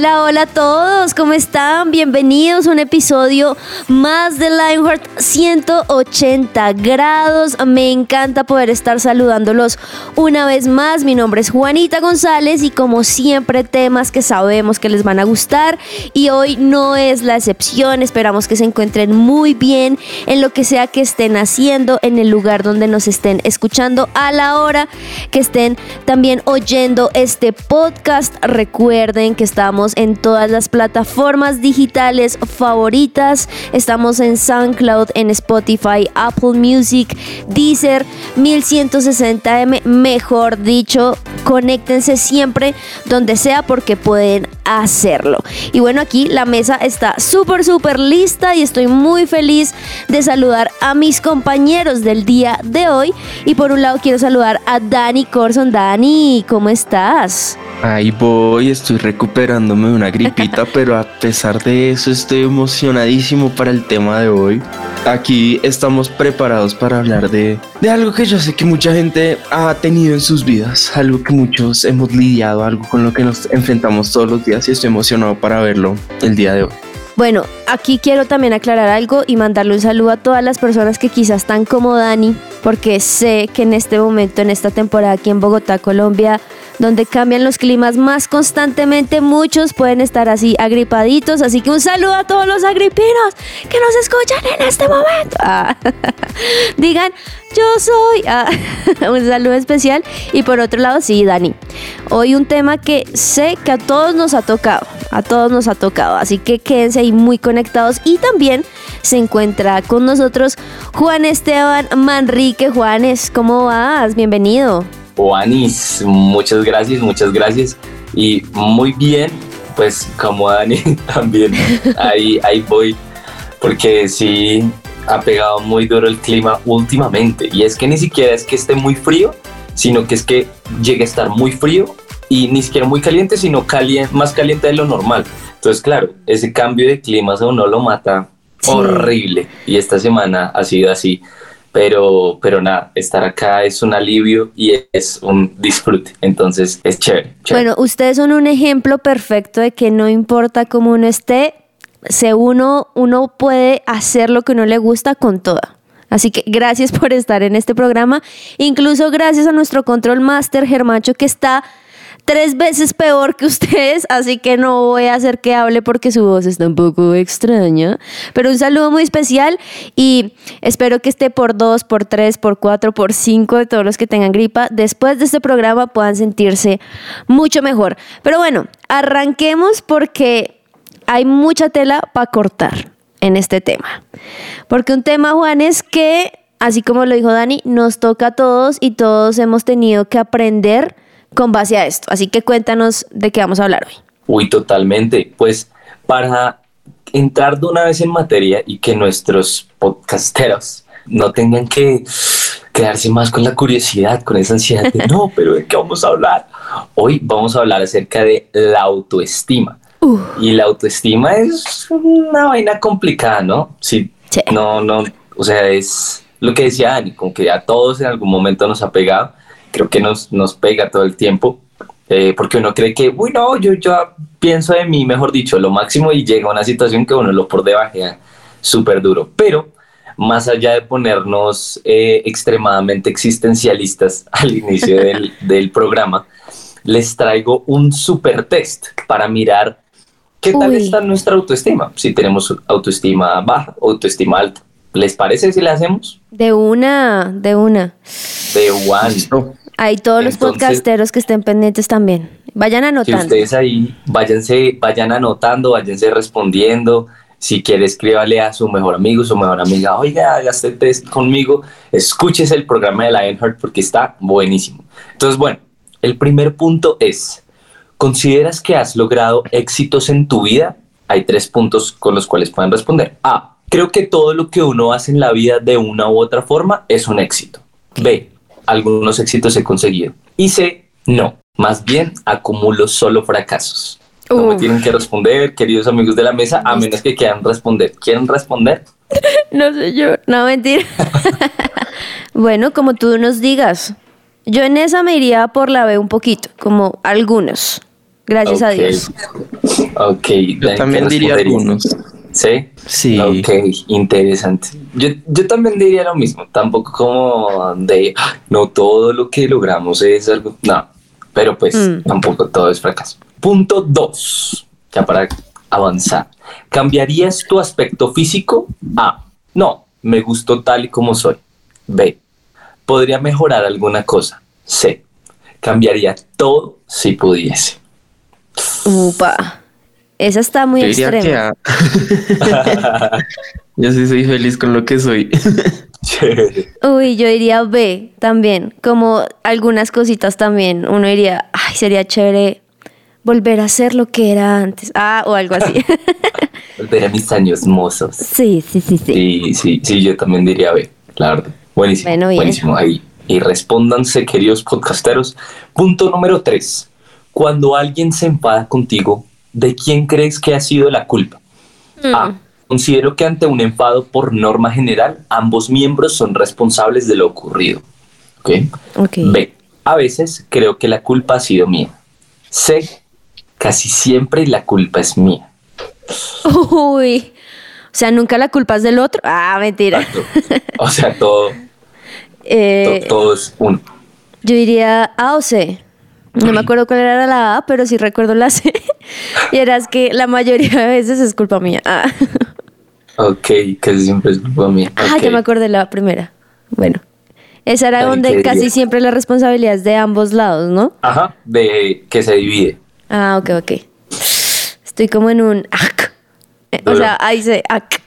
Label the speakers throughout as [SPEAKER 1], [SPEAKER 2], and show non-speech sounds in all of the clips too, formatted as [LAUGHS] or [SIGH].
[SPEAKER 1] Hola, hola a todos, ¿cómo están? Bienvenidos a un episodio más de Lionheart 180 grados. Me encanta poder estar saludándolos una vez más. Mi nombre es Juanita González y como siempre temas que sabemos que les van a gustar y hoy no es la excepción. Esperamos que se encuentren muy bien en lo que sea que estén haciendo, en el lugar donde nos estén escuchando, a la hora que estén también oyendo este podcast. Recuerden que está En todas las plataformas digitales favoritas. Estamos en SoundCloud, en Spotify, Apple Music, Deezer, 1160M, mejor dicho. Conéctense siempre donde sea porque pueden hacerlo. Y bueno, aquí la mesa está súper, súper lista y estoy muy feliz de saludar a mis compañeros del día de hoy. Y por un lado quiero saludar a Dani Corson. Dani, ¿cómo estás?
[SPEAKER 2] Ahí voy, estoy recuperándome de una gripita, [LAUGHS] pero a pesar de eso estoy emocionadísimo para el tema de hoy. Aquí estamos preparados para hablar de, de algo que yo sé que mucha gente ha tenido en sus vidas, algo que muchos hemos lidiado, algo con lo que nos enfrentamos todos los días y estoy emocionado para verlo el día de hoy.
[SPEAKER 1] Bueno, aquí quiero también aclarar algo y mandarle un saludo a todas las personas que quizás están como Dani, porque sé que en este momento, en esta temporada aquí en Bogotá, Colombia, donde cambian los climas más constantemente, muchos pueden estar así agripaditos. Así que un saludo a todos los agripinos que nos escuchan en este momento. Ah, [LAUGHS] digan, yo soy. Ah, [LAUGHS] un saludo especial. Y por otro lado, sí, Dani. Hoy un tema que sé que a todos nos ha tocado. A todos nos ha tocado. Así que quédense ahí muy conectados. Y también se encuentra con nosotros Juan Esteban Manrique. Juanes, ¿cómo vas? Bienvenido.
[SPEAKER 3] Juanis, muchas gracias, muchas gracias. Y muy bien, pues como Dani [LAUGHS] también, ahí, ahí voy, porque sí ha pegado muy duro el clima últimamente. Y es que ni siquiera es que esté muy frío, sino que es que llegue a estar muy frío y ni siquiera muy caliente, sino caliente, más caliente de lo normal. Entonces, claro, ese cambio de clima a uno lo mata horrible. Y esta semana ha sido así pero, pero nada, estar acá es un alivio y es un disfrute, entonces es chévere,
[SPEAKER 1] Bueno, ustedes son un ejemplo perfecto de que no importa cómo uno esté, se uno, uno puede hacer lo que uno le gusta con toda. Así que gracias por estar en este programa, incluso gracias a nuestro control master Germacho que está tres veces peor que [LAUGHS] ustedes, así que no voy a hacer que hable porque su voz está un poco extraña. Pero un saludo muy especial y espero que esté por dos, por tres, por cuatro, por cinco de todos los que tengan gripa. Después de este programa puedan sentirse mucho mejor. Pero bueno, arranquemos porque hay mucha tela para cortar en este tema. Porque un tema, Juan, es que, así como lo dijo Dani, nos toca a todos y todos hemos tenido que aprender con base a esto. Así que cuéntanos de qué vamos a hablar hoy.
[SPEAKER 3] Uy, totalmente. Pues para entrar de una vez en materia y que nuestros podcasteros no tengan que quedarse más con la curiosidad, con esa ansiedad de no, [LAUGHS] pero ¿de qué vamos a hablar? Hoy vamos a hablar acerca de la autoestima. Y la autoestima es una vaina complicada, ¿no? Sí, No, no, o sea, es lo que decía Ani, como que a todos en algún momento nos ha pegado creo que nos, nos pega todo el tiempo, eh, porque uno cree que, uy, no, yo, yo pienso de mí, mejor dicho, lo máximo y llega a una situación que uno lo por debajo súper duro. Pero más allá de ponernos eh, extremadamente existencialistas [LAUGHS] al inicio del, del, programa, les traigo un super test para mirar qué tal está nuestra autoestima, si tenemos autoestima baja, autoestima alta. ¿Les parece si le hacemos?
[SPEAKER 1] De una, de una.
[SPEAKER 3] De one.
[SPEAKER 1] Hay todos los podcasteros que estén pendientes también. Vayan anotando.
[SPEAKER 3] ustedes ahí váyanse, vayan anotando, váyanse respondiendo. Si quiere, escríbale a su mejor amigo, su mejor amiga, oiga, haga este test conmigo, escúchese el programa de Lionheart porque está buenísimo. Entonces, bueno, el primer punto es, ¿consideras que has logrado éxitos en tu vida? Hay tres puntos con los cuales pueden responder. A, creo que todo lo que uno hace en la vida de una u otra forma es un éxito. B, algunos éxitos he conseguido. Y C, no, más bien acumulo solo fracasos. No me tienen que responder, queridos amigos de la mesa, a menos que quieran responder. ¿Quieren responder? [LAUGHS]
[SPEAKER 1] No sé yo. No, mentira. [LAUGHS] bueno, como tú nos digas. Yo en esa me iría por la B un poquito, como algunos. Gracias a
[SPEAKER 3] Ok.
[SPEAKER 1] Dios.
[SPEAKER 3] Ok.
[SPEAKER 2] Yo también
[SPEAKER 3] ¿qué
[SPEAKER 2] diría algunos.
[SPEAKER 3] ¿Sí?
[SPEAKER 2] Sí.
[SPEAKER 3] Ok, interesante. Yo, yo también diría lo mismo, tampoco como de, "Ah, no todo lo que logramos es algo, no, pero pues
[SPEAKER 1] Mm.
[SPEAKER 3] tampoco todo es fracaso. Punto dos, ya para avanzar. ¿Cambiarías tu aspecto físico? A, no, me gusto tal y como soy. B, podría mejorar alguna cosa. C, cambiaría todo si pudiese.
[SPEAKER 1] Upa. Esa está muy
[SPEAKER 2] Yo diría que
[SPEAKER 1] extrema.
[SPEAKER 2] A. [LAUGHS] Yo sí soy feliz con lo que soy. [LAUGHS]
[SPEAKER 3] Chévere.
[SPEAKER 1] Uy, yo diría B también. Como algunas cositas también. Uno diría, ay, sería chévere volver a ser lo que era antes. Ah, o algo así. [LAUGHS]
[SPEAKER 3] Volver a mis años mozos.
[SPEAKER 1] sí, sí, sí, sí.
[SPEAKER 3] Sí, sí, sí, yo también diría B, la verdad. Buenísimo,
[SPEAKER 1] Bueno, bien.
[SPEAKER 3] buenísimo. Ahí. Y respóndanse, queridos podcasteros. Punto número tres. Cuando alguien se enfada contigo, ¿de quién crees que ha sido la culpa?
[SPEAKER 1] Mm.
[SPEAKER 3] A. Considero que ante un enfado por norma general, ambos miembros son responsables de lo ocurrido. ¿Ok?
[SPEAKER 1] Ok.
[SPEAKER 3] B. A veces creo que la culpa ha sido mía. C. Casi siempre la culpa es mía.
[SPEAKER 1] Uy. O sea, nunca la culpa es del otro. Ah, mentira.
[SPEAKER 3] Exacto. O sea, todo, [LAUGHS]
[SPEAKER 1] Eh,
[SPEAKER 3] to- todo es uno.
[SPEAKER 1] yo diría A o C. No me acuerdo cuál era la A, pero sí recuerdo la C. [LAUGHS] y era es que la mayoría de veces es culpa mía. Ah,
[SPEAKER 3] Ok, casi siempre es culpa mía.
[SPEAKER 1] Ah, ya me acordé la primera. Bueno. Esa era
[SPEAKER 3] Ay,
[SPEAKER 1] donde casi siempre la responsabilidad es de ambos lados, ¿no?
[SPEAKER 3] Ajá, de que se divide.
[SPEAKER 1] Ah, ok, ok. Estoy como en un ac. Eh, O sea, ahí se [LAUGHS] ac.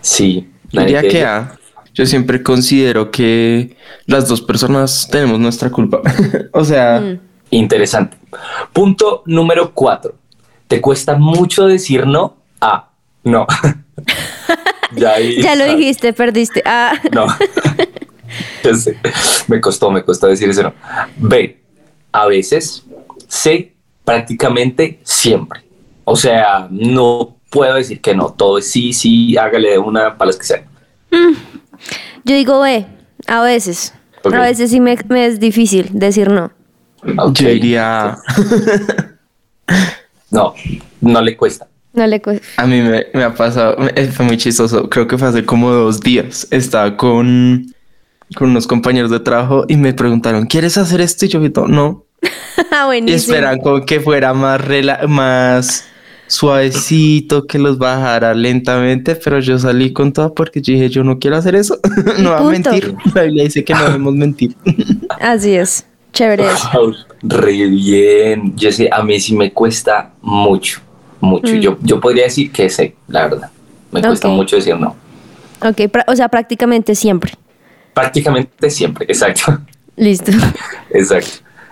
[SPEAKER 3] Sí.
[SPEAKER 2] Diría
[SPEAKER 3] nadie
[SPEAKER 2] que A. Yo siempre considero que las dos personas tenemos nuestra culpa. [LAUGHS] o sea,
[SPEAKER 1] Mm.
[SPEAKER 3] Interesante. Punto número cuatro. ¿Te cuesta mucho decir no? A. No. [LAUGHS] ya, ahí
[SPEAKER 1] Ya lo dijiste, perdiste. Ah, [LAUGHS]
[SPEAKER 3] No. Ya sé. Me costó, me costó decir eso. No. B. A veces. C. Prácticamente siempre. O sea, no puedo decir que no. Todo es sí, sí, hágale de una para las que sea.
[SPEAKER 1] Yo digo B, a veces.
[SPEAKER 3] Ok.
[SPEAKER 1] A veces sí me, me es difícil decir no.
[SPEAKER 2] Yo diría. [LAUGHS]
[SPEAKER 3] No, no le cuesta.
[SPEAKER 1] No le cuesta.
[SPEAKER 2] A mí me, me ha pasado, me- fue muy chistoso. Creo que fue hace como dos días. Estaba con, con unos compañeros de trabajo y me preguntaron, ¿quieres hacer esto? Y yo dije, no. [LAUGHS]
[SPEAKER 1] Ah,
[SPEAKER 2] Y esperan como que fuera más, rela- más suavecito, que los bajara lentamente, pero yo salí con todo porque yo dije, yo no quiero hacer eso. [LAUGHS] no va a mentir. La Biblia dice que no [LAUGHS] debemos mentir. [LAUGHS]
[SPEAKER 1] Así es. Chévere.
[SPEAKER 3] Wow, re bien. Yo sé, a mí sí me cuesta mucho, mucho.
[SPEAKER 1] Mm.
[SPEAKER 3] Yo, yo podría decir que sé, la verdad. Me cuesta mucho decir no.
[SPEAKER 1] Ok, pra- o sea, prácticamente siempre.
[SPEAKER 3] Prácticamente siempre, exacto.
[SPEAKER 1] Listo.
[SPEAKER 3] Exacto.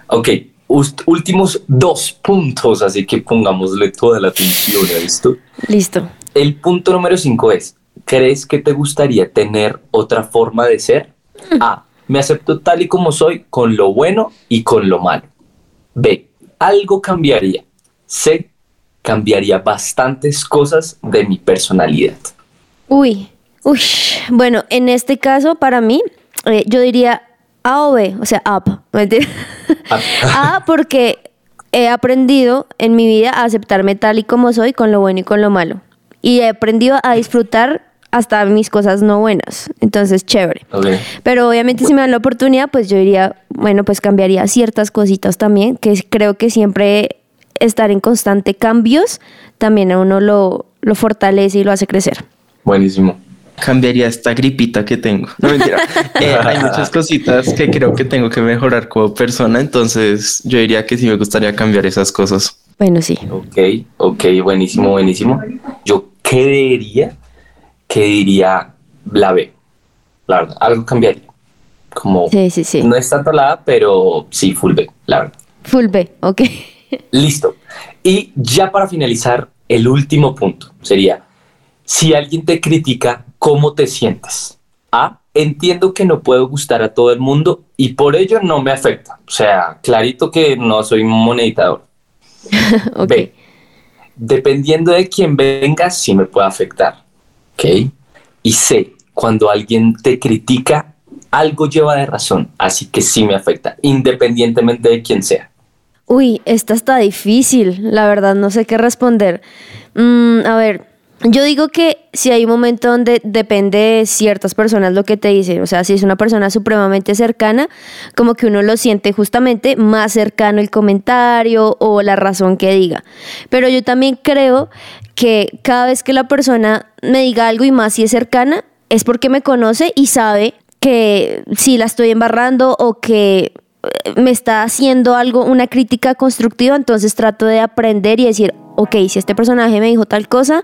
[SPEAKER 3] Ok, últimos dos puntos, así que pongámosle toda la atención a esto.
[SPEAKER 1] Listo.
[SPEAKER 3] El punto número cinco es, ¿crees que te gustaría tener otra forma de ser? A, me acepto tal y como soy, con lo bueno y con lo malo. B, algo cambiaría. C, cambiaría bastantes cosas de mi personalidad.
[SPEAKER 1] Uy, uy. Bueno, en este caso, para mí, eh, yo diría A o B, o sea, up. Mentira. [LAUGHS] A porque he aprendido en mi vida a aceptarme tal y como soy, con lo bueno y con lo malo. Y he aprendido a disfrutar hasta mis cosas no buenas. Entonces, chévere. Pero obviamente si me dan la oportunidad, pues yo diría, bueno, pues cambiaría ciertas cositas también, que creo que siempre estar en constante cambios también a uno lo, lo fortalece y lo hace crecer.
[SPEAKER 3] Buenísimo.
[SPEAKER 2] Cambiaría esta gripita que tengo. No mentira. [LAUGHS] Eh, hay muchas cositas que creo que tengo que mejorar como persona, entonces yo diría que sí me gustaría cambiar esas cosas.
[SPEAKER 1] Bueno, sí.
[SPEAKER 3] Ok, ok, buenísimo, buenísimo. Yo creería que diría la B. La verdad, algo cambiaría. Como
[SPEAKER 1] Sí, sí, sí.
[SPEAKER 3] no es tanto la A, pero sí, full B, la verdad.
[SPEAKER 1] Full B, ok. [LAUGHS]
[SPEAKER 3] Listo. Y ya para finalizar, el último punto sería, si alguien te critica, ¿cómo te sientes? A, entiendo que no puedo gustar a todo el mundo y por ello no me afecta. O sea, clarito que no soy un moneditador. [LAUGHS] B, dependiendo de quién venga, sí me puede afectar. ¿Ok? Y C, cuando alguien te critica, algo lleva de razón, así que sí me afecta, independientemente de quién sea.
[SPEAKER 1] Uy, esta está difícil, la verdad, no sé qué responder. Mm, a ver, yo digo que si hay un momento donde depende de ciertas personas lo que te dicen, o sea, si es una persona supremamente cercana, como que uno lo siente justamente más cercano el comentario o la razón que diga. Pero yo también creo que cada vez que la persona me diga algo y más si es cercana, es porque me conoce y sabe que si la estoy embarrando o que eh, me está haciendo algo, una crítica constructiva, entonces trato de aprender y decir, ok, si este personaje me dijo tal cosa,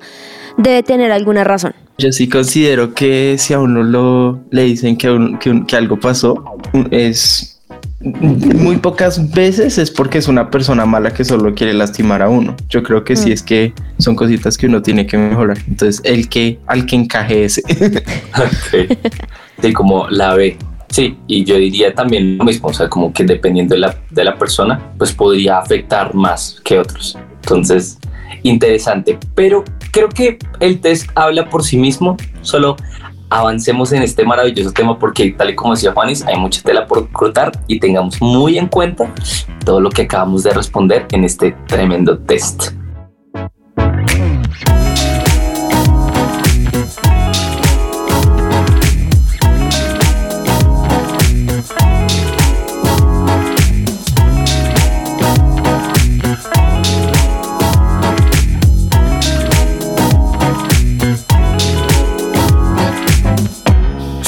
[SPEAKER 1] debe tener alguna razón.
[SPEAKER 2] Yo sí considero que si a uno lo le dicen que, un- que un- que algo pasó, es muy pocas veces es porque es una persona mala que solo quiere lastimar a uno. Yo creo que sí
[SPEAKER 1] Mm.
[SPEAKER 2] es que son cositas que uno tiene que mejorar. Entonces, el que al que encaje ese. [LAUGHS]
[SPEAKER 3] Ok. Sí, como la B. Sí, y yo diría también lo mismo, o sea, como que dependiendo de la, de la persona, pues podría afectar más que otros. Entonces, interesante. Pero creo que el test habla por sí mismo, solo avancemos en este maravilloso tema porque tal y como decía Juanis, hay mucha tela por cortar y tengamos muy en cuenta todo lo que acabamos de responder en este tremendo test.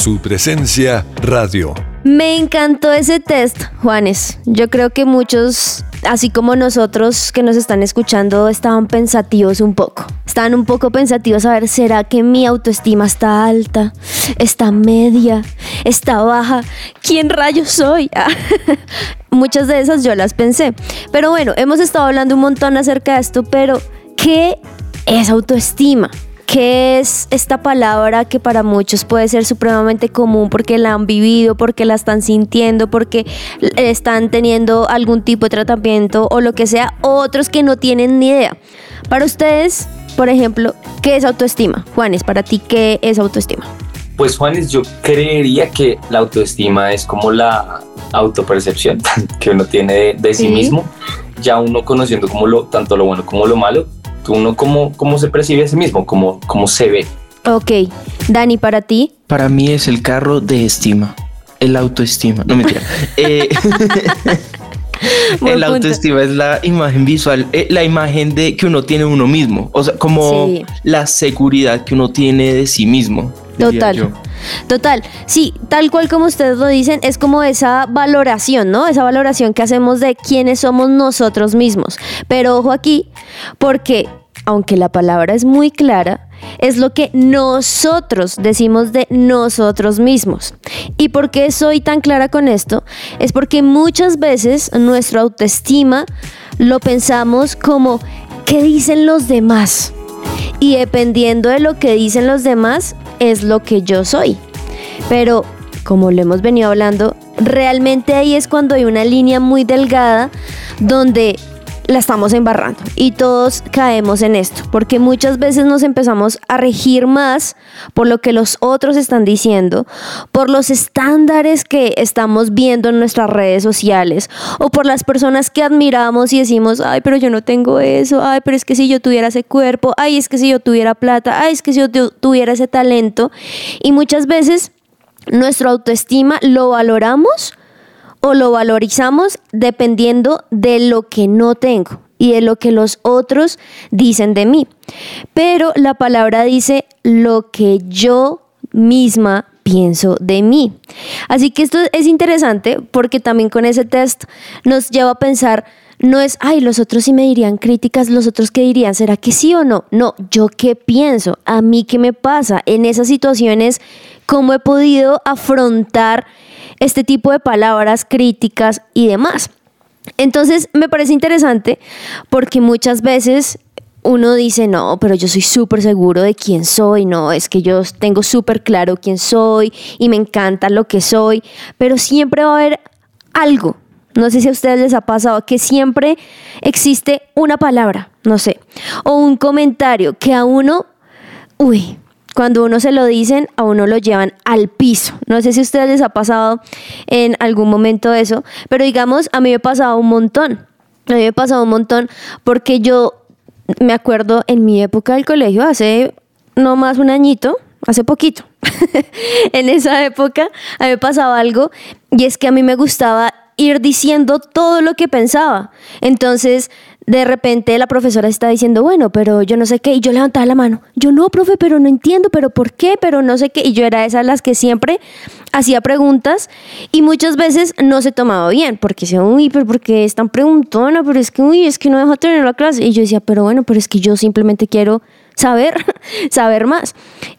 [SPEAKER 4] Su presencia radio.
[SPEAKER 1] Me encantó ese test, Juanes. Yo creo que muchos, así como nosotros que nos están escuchando, estaban pensativos un poco. Estaban un poco pensativos a ver, ¿será que mi autoestima está alta? ¿Está media? ¿Está baja? ¿Quién rayos soy? [LAUGHS] Ah, Muchas de esas yo las pensé. Pero bueno, hemos estado hablando un montón acerca de esto, pero ¿qué es autoestima? ¿Qué es esta palabra que para muchos puede ser supremamente común porque la han vivido, porque la están sintiendo, porque están teniendo algún tipo de tratamiento o lo que sea, otros que no tienen ni idea? Para ustedes, por ejemplo, ¿qué es autoestima? Juanes, para ti, ¿qué es autoestima?
[SPEAKER 3] Pues Juanes, yo creería que la autoestima es como la autopercepción [LAUGHS] que uno tiene de, de sí.
[SPEAKER 1] Sí.
[SPEAKER 3] mismo, ya uno conociendo como lo, tanto lo bueno como lo malo, uno cómo, cómo se percibe a sí mismo, cómo, cómo se ve.
[SPEAKER 1] Ok, Dani, para ti,
[SPEAKER 2] Para mí es el carro de estima. El autoestima. No mentira. [LAUGHS] Eh, el
[SPEAKER 1] punto.
[SPEAKER 2] autoestima es la imagen visual, eh, la imagen de que uno tiene uno mismo. O sea, como
[SPEAKER 1] Sí.
[SPEAKER 2] la seguridad que uno tiene de sí mismo. diría
[SPEAKER 1] Total. Total, sí, tal cual como ustedes lo dicen, es como esa valoración, ¿no? Esa valoración que hacemos de quiénes somos nosotros mismos. Pero ojo aquí, porque aunque la palabra es muy clara, es lo que nosotros decimos de nosotros mismos. ¿Y por qué soy tan clara con esto? Es porque muchas veces nuestra autoestima lo pensamos como, ¿qué dicen los demás? Y dependiendo de lo que dicen los demás, es lo que yo soy. Pero, como lo hemos venido hablando, realmente ahí es cuando hay una línea muy delgada donde la estamos embarrando y todos caemos en esto, porque muchas veces nos empezamos a regir más por lo que los otros están diciendo, por los estándares que estamos viendo en nuestras redes sociales o por las personas que admiramos y decimos, ay, pero yo no tengo eso, ay, pero es que si yo tuviera ese cuerpo, ay, es que si yo tuviera plata, ay, es que si yo tu- tuviera ese talento y muchas veces nuestra autoestima lo valoramos o lo valorizamos dependiendo de lo que no tengo y de lo que los otros dicen de mí. Pero la palabra dice lo que yo misma pienso de mí. Así que esto es interesante porque también con ese test nos lleva a pensar no es, ay, los otros sí me dirían críticas, los otros qué dirían, ¿será que sí o no? No, yo qué pienso, a mí qué me pasa en esas situaciones, cómo he podido afrontar este tipo de palabras, críticas y demás. Entonces me parece interesante porque muchas veces uno dice, no, pero yo soy súper seguro de quién soy, no, es que yo tengo súper claro quién soy y me encanta lo que soy, pero siempre va a haber algo, no sé si a ustedes les ha pasado, que siempre existe una palabra, no sé, o un comentario que a uno, uy, cuando uno se lo dicen, a uno lo llevan al piso. No sé si a ustedes les ha pasado en algún momento eso, pero digamos, a mí me ha pasado un montón. A mí me ha pasado un montón porque yo me acuerdo en mi época del colegio, hace no más un añito, hace poquito. [LAUGHS] en esa época a mí me pasaba algo y es que a mí me gustaba ir diciendo todo lo que pensaba. Entonces, de repente la profesora está diciendo, bueno, pero yo no sé qué, y yo levantaba la mano, yo no, profe, pero no entiendo, pero ¿por qué? Pero no sé qué, y yo era esa las que siempre hacía preguntas y muchas veces no se tomaba bien, porque decía, uy, pero ¿por qué es tan preguntona? Pero es que, uy, es que no deja tener la clase. Y yo decía, pero bueno, pero es que yo simplemente quiero saber, [LAUGHS] saber más.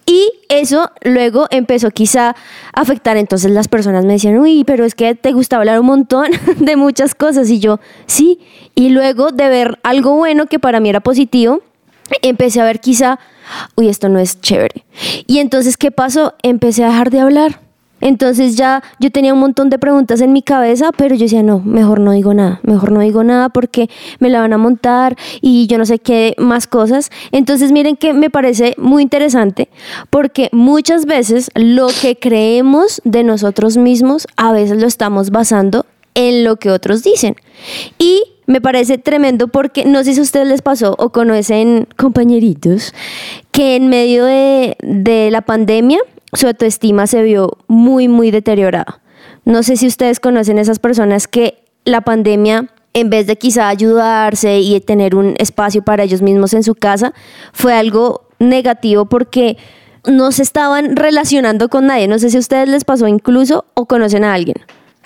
[SPEAKER 1] Y eso luego empezó quizá a afectar, entonces las personas me decían, uy, pero es que te gusta hablar un montón [LAUGHS] de muchas cosas y yo, sí, y luego de ver algo bueno que para mí era positivo, empecé a ver quizá, uy, esto no es chévere. Y entonces, ¿qué pasó? Empecé a dejar de hablar entonces ya yo tenía un montón de preguntas en mi cabeza, pero yo decía, no, mejor no digo nada, mejor no digo nada porque me la van a montar y yo no sé qué más cosas. Entonces miren que me parece muy interesante porque muchas veces lo que creemos de nosotros mismos a veces lo estamos basando en lo que otros dicen. Y me parece tremendo porque no sé si a ustedes les pasó o conocen compañeritos que en medio de, de la pandemia, su autoestima se vio muy, muy deteriorada. No sé si ustedes conocen esas personas que la pandemia, en vez de quizá ayudarse y tener un espacio para ellos mismos en su casa, fue algo negativo porque no se estaban relacionando con nadie. No sé si a ustedes les pasó incluso o conocen a alguien.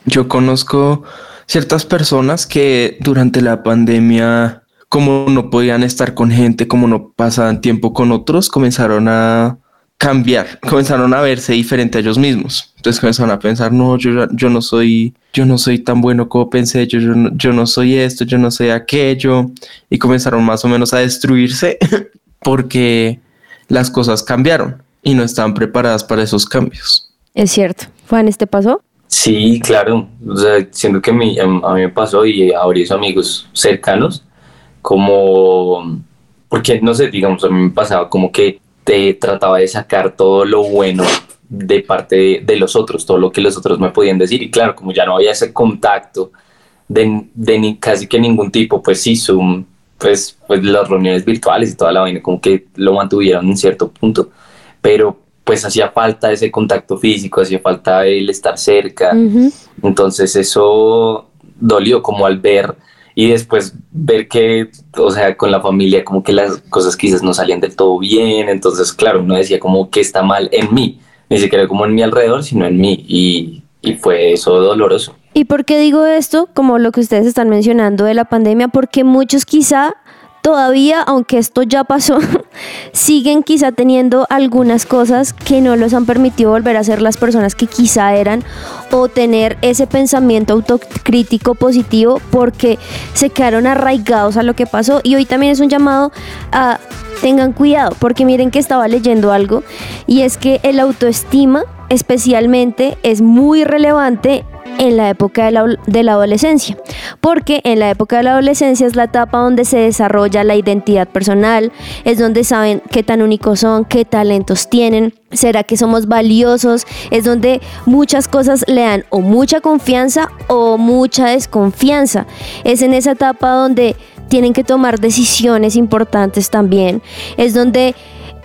[SPEAKER 2] Yo conozco ciertas personas que durante la pandemia, como no podían estar con gente, como no pasaban tiempo con otros, comenzaron a cambiar, comenzaron a verse diferente a ellos mismos. Entonces comenzaron a pensar, no, yo, yo no soy, yo no soy tan bueno como pensé, yo, yo, no, yo no soy esto, yo no soy aquello. Y comenzaron más o menos a destruirse [LAUGHS] porque las cosas cambiaron y no estaban preparadas para esos cambios.
[SPEAKER 1] Es cierto. Juan, ¿este pasó?
[SPEAKER 3] Sí, claro. O sea, siento que a mí, a mí me pasó y a varios amigos cercanos, como, porque no sé, digamos, a mí me pasaba como que trataba de sacar todo lo bueno de parte de, los otros, todo lo que los otros me podían decir. Y claro, como ya no había ese contacto de, de ni, casi que ningún tipo, pues sí, Zoom, pues, pues las reuniones virtuales y toda la vaina, como que lo mantuvieron en cierto punto. Pero pues hacía falta ese contacto físico, hacía falta el estar cerca. Entonces eso dolió como al ver y después ver que, o sea, con la familia como que las cosas quizás no salían del todo bien, entonces claro, uno decía como que está mal en mí, ni siquiera como en mi alrededor, sino en mí, y, y fue eso doloroso.
[SPEAKER 1] ¿Y por qué digo esto? Como lo que ustedes están mencionando de la pandemia, porque muchos quizá todavía, aunque esto ya pasó, [LAUGHS] siguen quizá teniendo algunas cosas que no los han permitido volver a ser las personas que quizá eran o tener ese pensamiento autocrítico positivo porque se quedaron arraigados a lo que pasó. Y hoy también es un llamado a tengan cuidado porque miren que estaba leyendo algo y es que el autoestima especialmente es muy relevante en la época de la, adolescencia, porque en la época de la adolescencia es la etapa donde se desarrolla la identidad personal, es donde saben qué tan únicos son, qué talentos tienen, será que somos valiosos, es donde muchas cosas le dan o mucha confianza o mucha desconfianza. Es en esa etapa donde tienen que tomar decisiones importantes también, es donde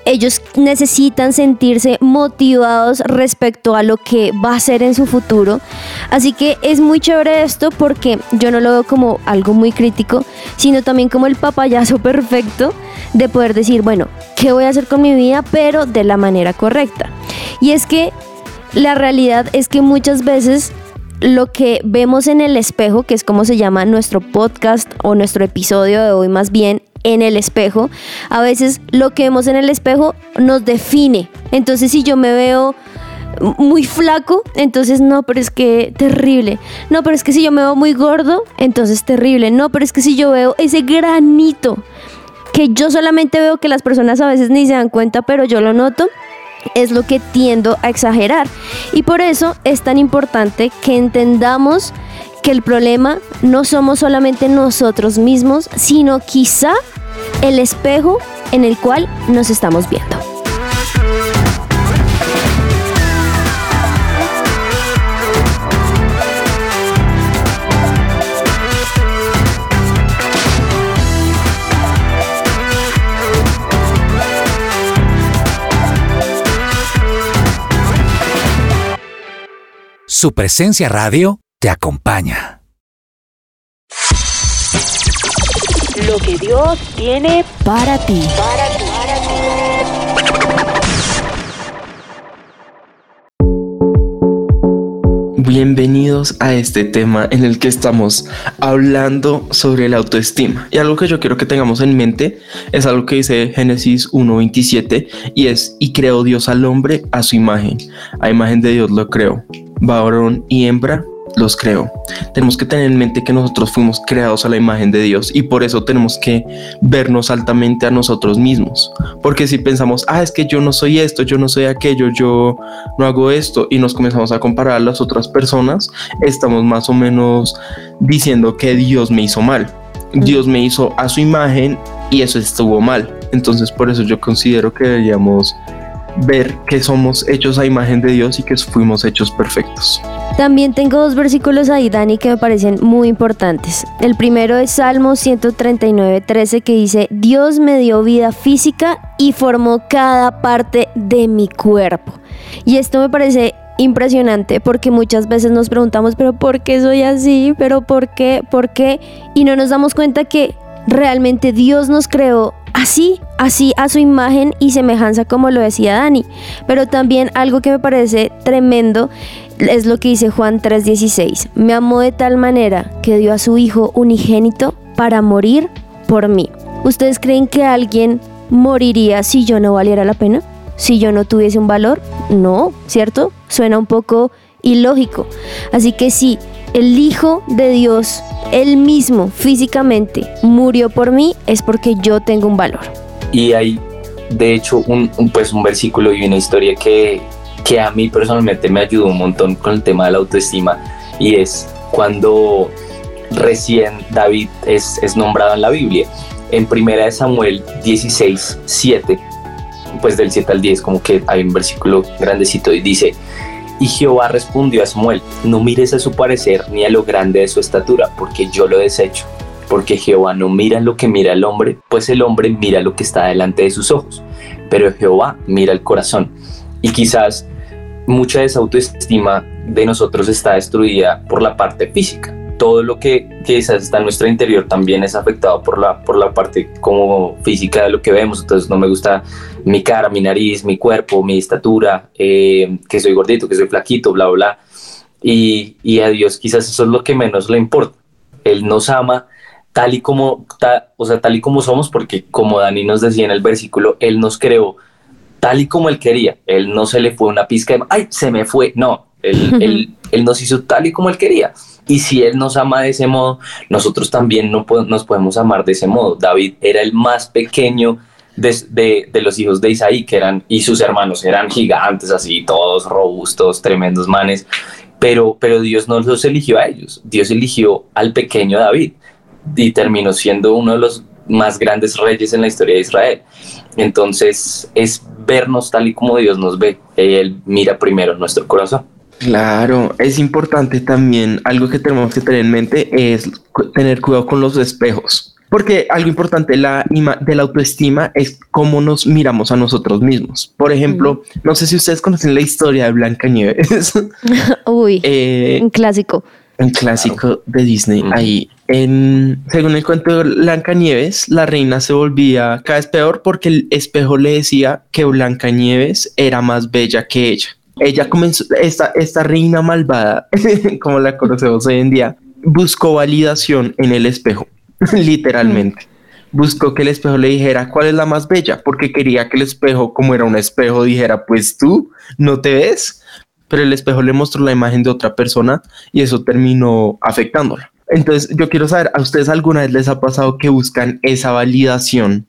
[SPEAKER 1] ellos necesitan sentirse motivados respecto a lo que va a ser en su futuro. Así que es muy chévere esto porque yo no lo veo como algo muy crítico, sino también como el papayazo [LAUGHS] perfecto de poder decir, bueno, ¿qué voy a hacer con mi vida? Pero de la manera correcta. Y es que la realidad es que muchas veces lo que vemos en el espejo, que es como se llama nuestro podcast o nuestro episodio de hoy más bien, en el espejo, a veces lo que vemos en el espejo nos define. Entonces si yo me veo muy flaco, entonces no, pero es que terrible. No, pero es que si yo me veo muy gordo, entonces terrible. No, pero es que si yo veo ese granito que yo solamente veo que las personas a veces ni se dan cuenta, pero yo lo noto, es lo que tiendo a exagerar. Y por eso es tan importante que entendamos que el problema no somos solamente nosotros mismos, sino quizá el espejo en el cual nos estamos viendo.
[SPEAKER 5] Su presencia radio te acompaña.
[SPEAKER 1] Lo que Dios tiene para ti.
[SPEAKER 2] Bienvenidos a este tema en el que estamos hablando sobre la autoestima. Y algo que yo quiero que tengamos en mente es algo que dice Génesis 1.27 y es, y creó Dios al hombre a su imagen. A imagen de Dios lo creó. Varón y hembra los creo. Tenemos que tener en mente que nosotros fuimos creados a la imagen de Dios y por eso tenemos que vernos altamente a nosotros mismos. Porque si pensamos, ah, es que yo no soy esto, yo no soy aquello, yo no hago esto y nos comenzamos a comparar a las otras personas, estamos más o menos diciendo que Dios me hizo mal. Dios me hizo a su imagen y eso estuvo mal. Entonces por eso yo considero que deberíamos ver que somos hechos a imagen de Dios y que fuimos hechos perfectos.
[SPEAKER 1] También tengo dos versículos ahí, Dani, que me parecen muy importantes. El primero es Salmo 139, 13, que dice, Dios me dio vida física y formó cada parte de mi cuerpo. Y esto me parece impresionante porque muchas veces nos preguntamos, pero ¿por qué soy así? ¿Pero por qué? ¿Por qué? Y no nos damos cuenta que realmente Dios nos creó así, así a su imagen y semejanza como lo decía Dani. Pero también algo que me parece tremendo es lo que dice Juan 3:16. Me amó de tal manera que dio a su Hijo unigénito para morir por mí. ¿Ustedes creen que alguien moriría si yo no valiera la pena? Si yo no tuviese un valor? No, ¿cierto? Suena un poco ilógico. Así que sí, el Hijo de Dios, él mismo físicamente murió por mí, es porque yo tengo un valor.
[SPEAKER 3] Y hay, de hecho, un, pues un versículo y una historia que, que a mí personalmente me ayudó un montón con el tema de la autoestima y es cuando recién David es, es nombrado en la Biblia. En primera de Samuel 16, 7, pues del 7 al 10, como que hay un versículo grandecito y dice, y Jehová respondió a Samuel, no mires a su parecer ni a lo grande de su estatura, porque yo lo desecho. Porque Jehová no mira lo que mira el hombre, pues el hombre mira lo que está delante de sus ojos, pero Jehová mira el corazón. Y quizás mucha de esa autoestima de nosotros está destruida por la parte física. Todo lo que quizás está en nuestro interior también es afectado por la, por la parte como física de lo que vemos. Entonces no me gusta mi cara, mi nariz, mi cuerpo, mi estatura, eh, que soy gordito, que soy flaquito, bla, bla. Y, y a Dios quizás eso es lo que menos le importa. Él nos ama tal y como, o sea, tal y como somos, porque como Dani nos decía en el versículo, Él nos creó tal y como Él quería. Él no se le fue una pizca de, ay, se me fue. No, él, él, él, nos hizo tal y como Él quería. Y si Él nos ama de ese modo, nosotros también no nos podemos amar de ese modo. David era el más pequeño de, de, los hijos de Isaí, que eran, y sus hermanos eran gigantes, así, todos robustos, tremendos manes, pero, pero Dios no los eligió a ellos, Dios eligió al pequeño David y terminó siendo uno de los más grandes reyes en la historia de Israel. Entonces es vernos tal y como Dios nos ve, Él mira primero nuestro corazón.
[SPEAKER 2] Claro, es importante también, algo que tenemos que tener en mente es tener cuidado con los espejos. Porque algo importante la, de la autoestima es cómo nos miramos a nosotros mismos. Por ejemplo, no sé si ustedes conocen la historia de Blanca Nieves. [LAUGHS]
[SPEAKER 1] Uy, [LAUGHS] eh, un clásico.
[SPEAKER 2] Un clásico de Disney. Ahí, en, según el cuento de Blanca Nieves, la reina se volvía cada vez peor porque el espejo le decía que Blanca Nieves era más bella que ella. Ella comenzó, esta, esta reina malvada, [LAUGHS] como la conocemos hoy en día, buscó validación en el espejo, [LAUGHS] literalmente. Buscó que el espejo le dijera cuál es la más bella, porque quería que el espejo, como era un espejo, dijera, pues tú no te ves, pero el espejo le mostró la imagen de otra persona y eso terminó afectándola. Entonces, yo quiero saber, ¿a ustedes alguna vez les ha pasado que buscan esa validación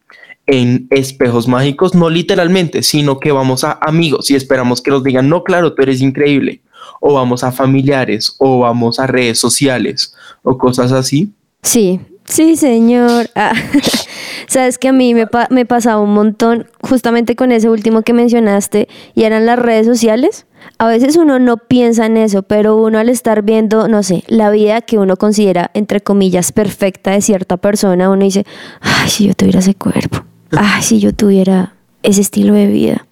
[SPEAKER 2] en espejos mágicos? No literalmente, sino que vamos a amigos y esperamos que nos digan, no, claro, tú eres increíble. O vamos a familiares, o vamos a redes sociales, o cosas así.
[SPEAKER 1] Sí, sí, señor. [LAUGHS] Ah, [LAUGHS] Sabes que a mí me, pa- me pasaba un montón justamente con ese último que mencionaste y eran las redes sociales. A veces uno no piensa en eso, pero uno al estar viendo, no sé, la vida que uno considera, entre comillas, perfecta de cierta persona, uno dice, ay, si yo tuviera ese cuerpo, ay, si yo tuviera ese estilo de vida,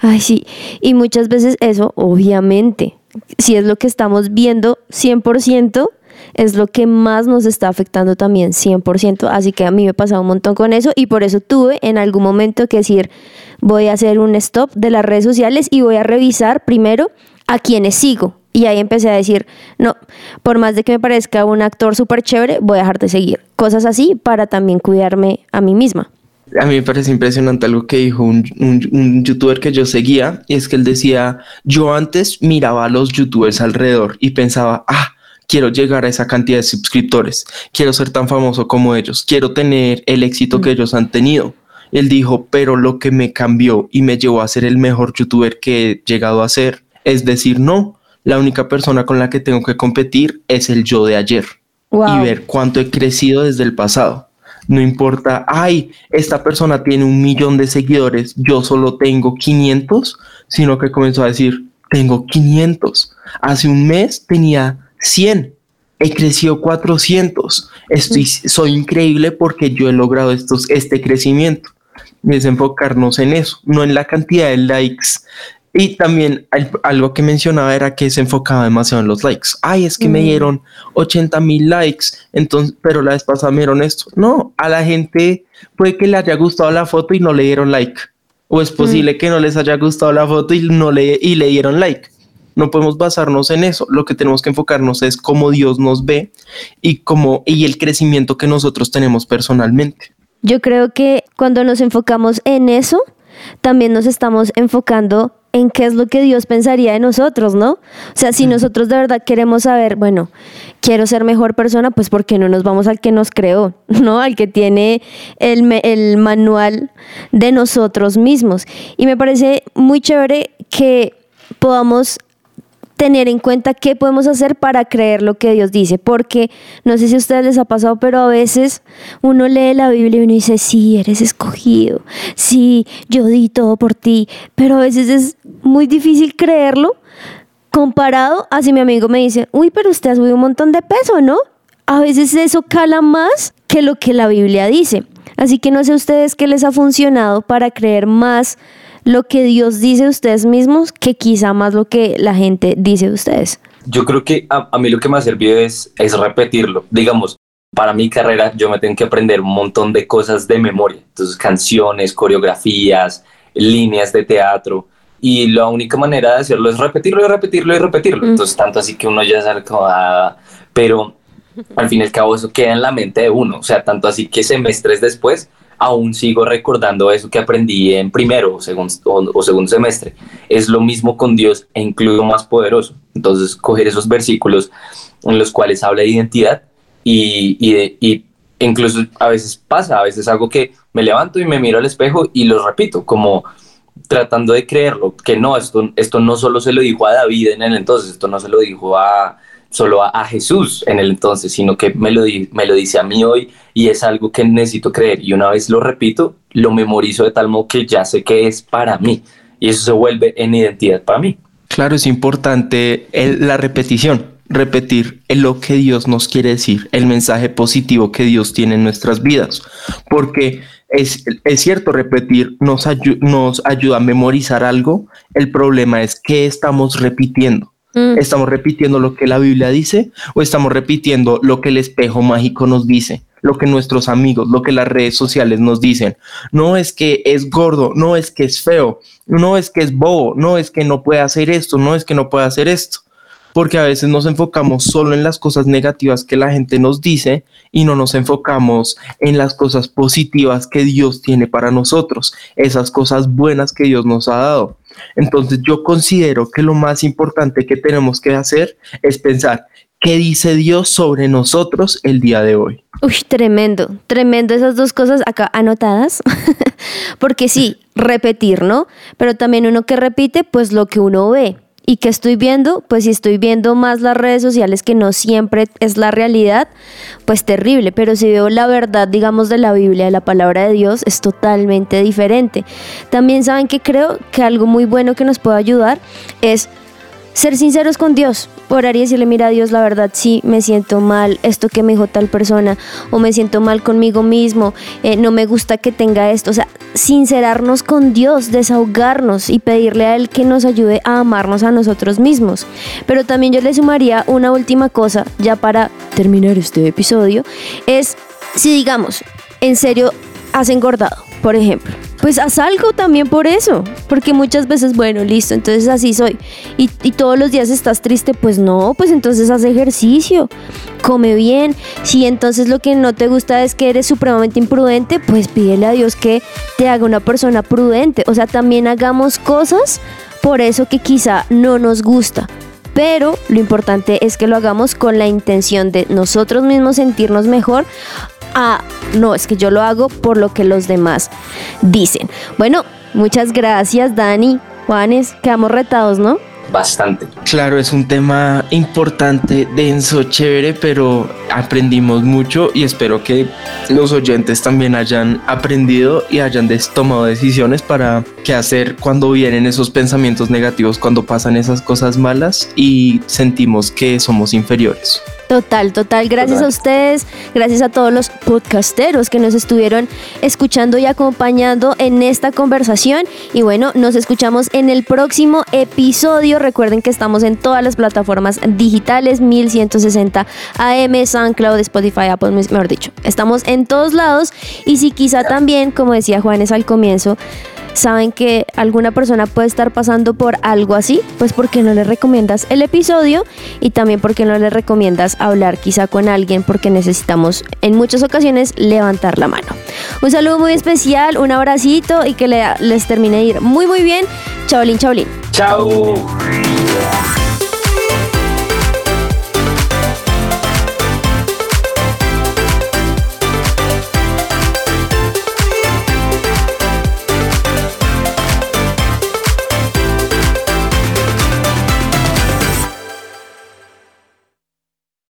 [SPEAKER 1] ay, sí. Y muchas veces eso, obviamente, si es lo que estamos viendo 100%, es lo que más nos está afectando también 100%. Así que a mí me pasaba un montón con eso y por eso tuve en algún momento que decir, voy a hacer un stop de las redes sociales y voy a revisar primero a quienes sigo. Y ahí empecé a decir, no, por más de que me parezca un actor súper chévere, voy a dejar de seguir. Cosas así para también cuidarme a mí misma.
[SPEAKER 2] A mí me parece impresionante algo que dijo un, un- un youtuber que yo seguía, y es que él decía, yo antes miraba a los youtubers alrededor y pensaba, ah, quiero llegar a esa cantidad de suscriptores, quiero ser tan famoso como ellos, quiero tener el éxito que ellos han tenido. Él dijo, pero lo que me cambió y me llevó a ser el mejor youtuber que he llegado a ser, es decir, no, la única persona con la que tengo que competir es el yo de ayer
[SPEAKER 1] Wow.
[SPEAKER 2] y ver cuánto he crecido desde el pasado. No importa, ay, esta persona tiene un millón de seguidores, yo solo tengo 500, sino que comenzó a decir, tengo 500. Hace un mes tenía 100, he crecido 400. Estoy, soy increíble porque yo he logrado estos, este crecimiento. Y es enfocarnos en eso, no en la cantidad de likes. Y también al- algo que mencionaba era que se enfocaba demasiado en los likes. Ay, es que me
[SPEAKER 1] Mm.
[SPEAKER 2] dieron 80 mil likes, entonces, pero la vez pasada me dieron esto. No, a la gente puede que le haya gustado la foto y no le dieron like. O es posible que no les haya gustado la foto y no le, y le dieron like. No podemos basarnos en eso. Lo que tenemos que enfocarnos es cómo Dios nos ve y cómo y el crecimiento que nosotros tenemos personalmente.
[SPEAKER 1] Yo creo que cuando nos enfocamos en eso, también nos estamos enfocando en qué es lo que Dios pensaría de nosotros, ¿no? O sea, si nosotros de verdad queremos saber, bueno, quiero ser mejor persona, pues ¿por qué no nos vamos al que nos creó, [LAUGHS] ¿no? Al que tiene el, el manual de nosotros mismos. Y me parece muy chévere que podamos tener en cuenta qué podemos hacer para creer lo que Dios dice, porque no sé si a ustedes les ha pasado, pero a veces uno lee la Biblia y uno dice, sí, eres escogido, sí, yo di todo por ti, pero a veces es muy difícil creerlo comparado a si mi amigo me dice, uy, pero usted ha subido un montón de peso, ¿no? A veces eso cala más que lo que la Biblia dice. Así que no sé ustedes qué les ha funcionado para creer más lo que Dios dice de ustedes mismos que quizá más lo que la gente dice de ustedes.
[SPEAKER 3] Yo creo que a, a mí lo que me ha servido es, es repetirlo. Digamos, para mi carrera yo me tengo que aprender un montón de cosas de memoria. Entonces, canciones, coreografías, líneas de teatro. Y la única manera de hacerlo es repetirlo y repetirlo y repetirlo.
[SPEAKER 1] Mm.
[SPEAKER 3] Entonces, tanto así que uno ya sabe como, ah, pero al fin y al cabo eso queda en la mente de uno. O sea, tanto así que semestres después aún sigo recordando eso que aprendí en primero o, segun- o- segundo semestre. Es lo mismo con Dios e incluso más poderoso. Entonces, coger esos versículos en los cuales habla de identidad y, y, y incluso a veces pasa, a veces algo que me levanto y me miro al espejo y lo repito, como tratando de creerlo, que no, esto, esto no solo se lo dijo a David en el entonces, esto no se lo dijo a solo a, Jesús en el entonces, sino que me lo, me lo dice a mí hoy y es algo que necesito creer. Y una vez lo repito, lo memorizo de tal modo que ya sé que es para mí y eso se vuelve en identidad para mí.
[SPEAKER 2] Claro, es importante la repetición, repetir lo que Dios nos quiere decir, el mensaje positivo que Dios tiene en nuestras vidas, porque es, es cierto, repetir nos, ayu- nos ayuda a memorizar algo, el problema es que estamos repitiendo. ¿Estamos repitiendo lo que la Biblia dice o estamos repitiendo lo que el espejo mágico nos dice? lo que nuestros amigos, lo que las redes sociales nos dicen. No es que es gordo, no es que es feo, no es que es bobo, no es que no puede hacer esto, no es que no puede hacer esto. Porque a veces nos enfocamos solo en las cosas negativas que la gente nos dice y no nos enfocamos en las cosas positivas que Dios tiene para nosotros, esas cosas buenas que Dios nos ha dado. Entonces yo considero que lo más importante que tenemos que hacer es pensar, ¿qué dice Dios sobre nosotros el día de hoy?
[SPEAKER 1] Uy, tremendo, tremendo esas dos cosas acá anotadas, [LAUGHS] porque sí, repetir, ¿no? Pero también uno que repite, pues lo que uno ve. ¿Y qué estoy viendo? Pues si estoy viendo más las redes sociales, que no siempre es la realidad, pues terrible. Pero si veo la verdad, digamos, de la Biblia, de la palabra de Dios, es totalmente diferente. También saben que creo que algo muy bueno que nos puede ayudar es ser sinceros con Dios, orar y decirle, mira Dios, la verdad sí, me siento mal, esto que me dijo tal persona, o me siento mal conmigo mismo, eh, no me gusta que tenga esto, o sea, sincerarnos con Dios, desahogarnos y pedirle a Él que nos ayude a amarnos a nosotros mismos. Pero también yo le sumaría una última cosa, ya para terminar este episodio, es si digamos, en serio, has engordado, por ejemplo pues haz algo también por eso, porque muchas veces, bueno, listo, entonces así soy. Y, todos los días estás triste, pues no, pues entonces haz ejercicio, come bien. Si entonces lo que no te gusta es que eres supremamente imprudente, pues pídele a Dios que te haga una persona prudente. O sea, también hagamos cosas por eso que quizá no nos gusta pero lo importante es que lo hagamos con la intención de nosotros mismos sentirnos mejor Ah, no, es que yo lo hago por lo que los demás dicen. Bueno, muchas gracias Dani, Juanes, quedamos retados, ¿no?
[SPEAKER 3] Bastante.
[SPEAKER 2] Claro, es un tema importante, denso, chévere, pero aprendimos mucho y espero que los oyentes también hayan aprendido y hayan tomado decisiones para qué hacer cuando vienen esos pensamientos negativos, cuando pasan esas cosas malas y sentimos que somos inferiores.
[SPEAKER 1] Total, total. Gracias a ustedes, gracias a todos los podcasteros que nos estuvieron escuchando y acompañando en esta conversación. Y bueno, nos escuchamos en el próximo episodio. Recuerden que estamos en todas las plataformas digitales, 1160 AM, SoundCloud, Spotify, Apple, mejor dicho. Estamos en todos lados y si quizá también, como decía Juanes al comienzo, saben que alguna persona puede estar pasando por algo así, pues porque no le recomiendas el episodio y también porque no le recomiendas hablar quizá con alguien porque necesitamos en muchas ocasiones levantar la mano. Un saludo muy especial, un abracito y que les termine de ir muy muy bien. Chaolín, chaolín.
[SPEAKER 3] Chao.